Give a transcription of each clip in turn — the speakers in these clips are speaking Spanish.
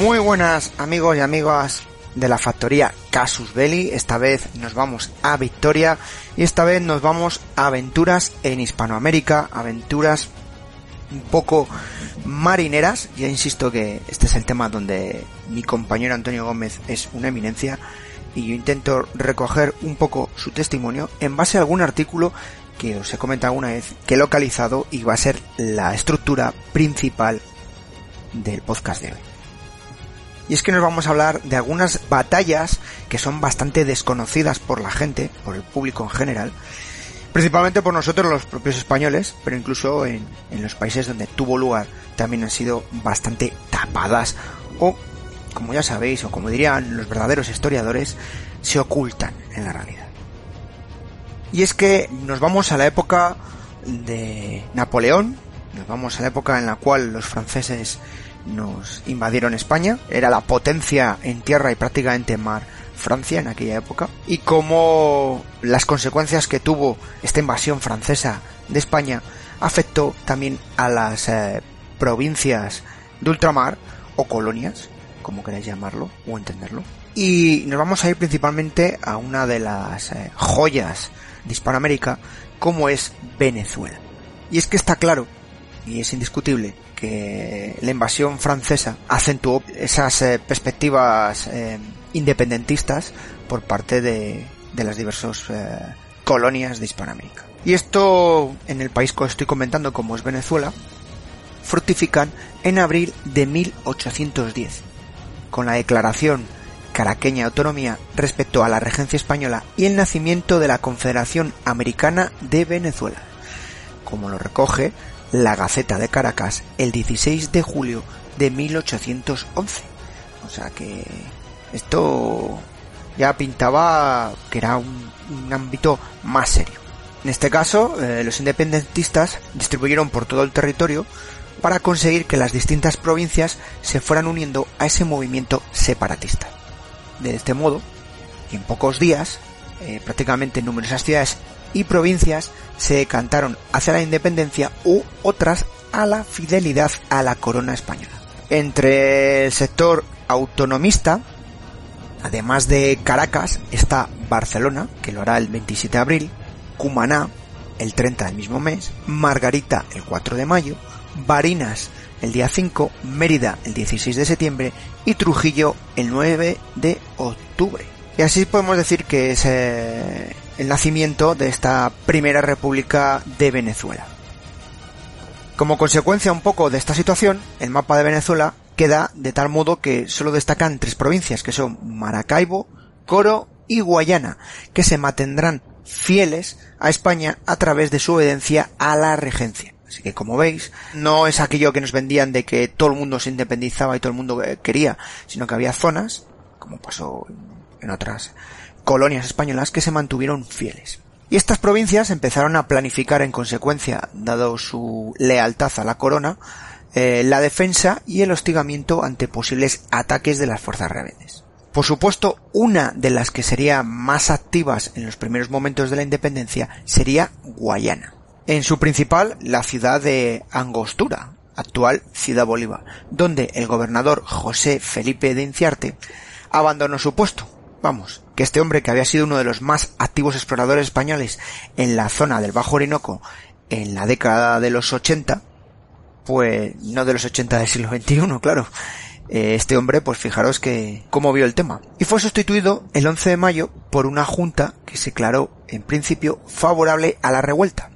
Muy buenas amigos y amigas de la factoría Casus Belli. Esta vez nos vamos a Victoria y esta vez nos vamos a aventuras en Hispanoamérica, aventuras un poco marineras. Ya insisto que este es el tema donde mi compañero Antonio Gómez es una eminencia y yo intento recoger un poco su testimonio en base a algún artículo que os he comentado alguna vez que he localizado y va a ser la estructura principal del podcast de hoy. Y es que nos vamos a hablar de algunas batallas que son bastante desconocidas por la gente, por el público en general, principalmente por nosotros los propios españoles, pero incluso en, en los países donde tuvo lugar también han sido bastante tapadas o, como ya sabéis, o como dirían los verdaderos historiadores, se ocultan en la realidad. Y es que nos vamos a la época de Napoleón, nos vamos a la época en la cual los franceses nos invadieron España, era la potencia en tierra y prácticamente en mar Francia en aquella época, y como las consecuencias que tuvo esta invasión francesa de España afectó también a las eh, provincias de ultramar o colonias, como queráis llamarlo o entenderlo. Y nos vamos a ir principalmente a una de las eh, joyas de Hispanoamérica, como es Venezuela. Y es que está claro, y es indiscutible, que la invasión francesa acentuó esas eh, perspectivas eh, independentistas por parte de, de las diversas eh, colonias de Hispanoamérica. Y esto, en el país que estoy comentando, como es Venezuela, fructifican en abril de 1810, con la declaración caraqueña de autonomía respecto a la regencia española y el nacimiento de la Confederación Americana de Venezuela, como lo recoge la Gaceta de Caracas el 16 de julio de 1811. O sea que esto ya pintaba que era un, ámbito más serio. En este caso, eh, los independentistas distribuyeron por todo el territorio para conseguir que las distintas provincias se fueran uniendo a ese movimiento separatista. De este modo, en pocos días, eh, prácticamente numerosas ciudades y provincias se decantaron hacia la independencia u otras a la fidelidad a la corona española. Entre el sector autonomista, además de Caracas, está Barcelona, que lo hará el 27 de abril, Cumaná, el 30 del mismo mes, Margarita, el 4 de mayo, Barinas, el día 5, Mérida, el 16 de septiembre y Trujillo, el 9 de octubre. Y así podemos decir que es eh, el nacimiento de esta primera república de Venezuela. Como consecuencia un poco de esta situación, el mapa de Venezuela queda de tal modo que solo destacan tres provincias, que son Maracaibo, Coro y Guayana, que se mantendrán fieles a España a través de su obediencia a la regencia. Así que como veis, no es aquello que nos vendían de que todo el mundo se independizaba y todo el mundo quería, sino que había zonas, como pasó en otras colonias españolas, que se mantuvieron fieles. Y estas provincias empezaron a planificar en consecuencia, dado su lealtad a la corona, eh, la defensa y el hostigamiento ante posibles ataques de las fuerzas rebeldes. Por supuesto, una de las que sería más activas en los primeros momentos de la independencia sería Guayana. En su principal, la ciudad de Angostura, actual Ciudad Bolívar, donde el gobernador José Felipe de Inciarte abandonó su puesto. Vamos, que este hombre que había sido uno de los más activos exploradores españoles en la zona del Bajo Orinoco en la década de los 80, pues no de los 80 del siglo XXI, claro. Eh, este hombre, pues fijaros que cómo vio el tema. Y fue sustituido el 11 de mayo por una junta que se declaró en principio favorable a la revuelta.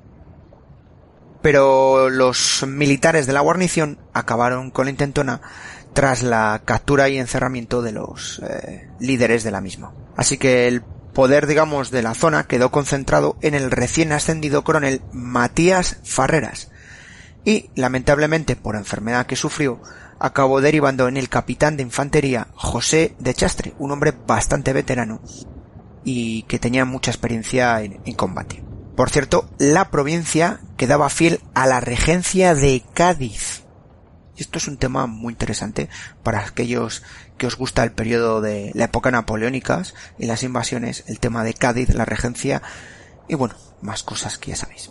Pero los militares de la guarnición acabaron con la intentona tras la captura y encerramiento de los eh, líderes de la misma. Así que el poder, digamos, de la zona quedó concentrado en el recién ascendido coronel Matías Farreras. Y, lamentablemente, por enfermedad que sufrió, acabó derivando en el capitán de infantería José de Chastre, un hombre bastante veterano y que tenía mucha experiencia en, en combate. Por cierto, la provincia quedaba fiel a la regencia de Cádiz. Y esto es un tema muy interesante para aquellos que os gusta el periodo de la época napoleónicas y las invasiones, el tema de Cádiz, la regencia y bueno, más cosas que ya sabéis.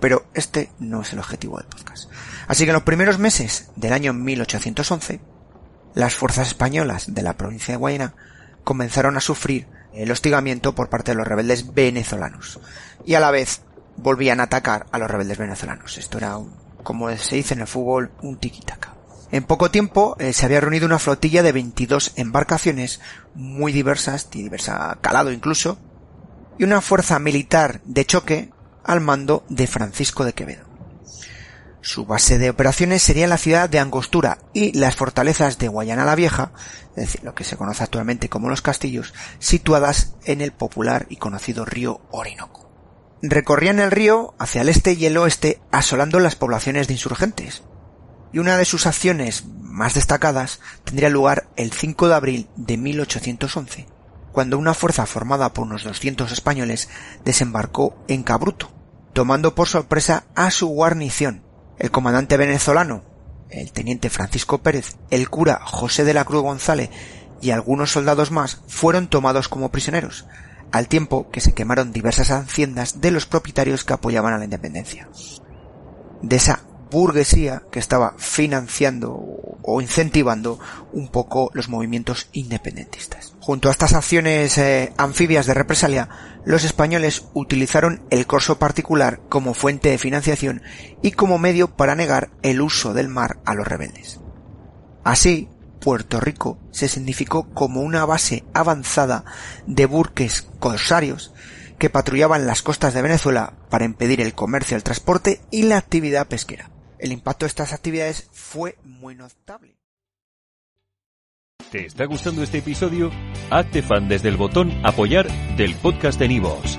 Pero este no es el objetivo del podcast. Así que en los primeros meses del año 1811, las fuerzas españolas de la provincia de Guayana comenzaron a sufrir el hostigamiento por parte de los rebeldes venezolanos y a la vez volvían a atacar a los rebeldes venezolanos. Esto era, un, como se dice en el fútbol, un tiki-taka. En poco tiempo eh, se había reunido una flotilla de 22 embarcaciones muy diversas, de diversa calado incluso, y una fuerza militar de choque al mando de Francisco de Quevedo. Su base de operaciones sería la ciudad de Angostura y las fortalezas de Guayana la Vieja, es decir, lo que se conoce actualmente como los castillos, situadas en el popular y conocido río Orinoco. Recorrían el río hacia el este y el oeste asolando las poblaciones de insurgentes. Y una de sus acciones más destacadas tendría lugar el 5 de abril de 1811, cuando una fuerza formada por unos 200 españoles desembarcó en Cabruto, tomando por sorpresa a su guarnición, el comandante venezolano, el teniente Francisco Pérez, el cura José de la Cruz González y algunos soldados más fueron tomados como prisioneros, al tiempo que se quemaron diversas haciendas de los propietarios que apoyaban a la independencia. De esa burguesía que estaba financiando o incentivando un poco los movimientos independentistas. Junto a estas acciones eh, anfibias de represalia, los españoles utilizaron el corso particular como fuente de financiación y como medio para negar el uso del mar a los rebeldes. Así, Puerto Rico se significó como una base avanzada de buques corsarios que patrullaban las costas de Venezuela para impedir el comercio, el transporte y la actividad pesquera el impacto de estas actividades fue muy notable. ¿Te está gustando este episodio? Hazte fan desde el botón Apoyar del podcast de Nivos.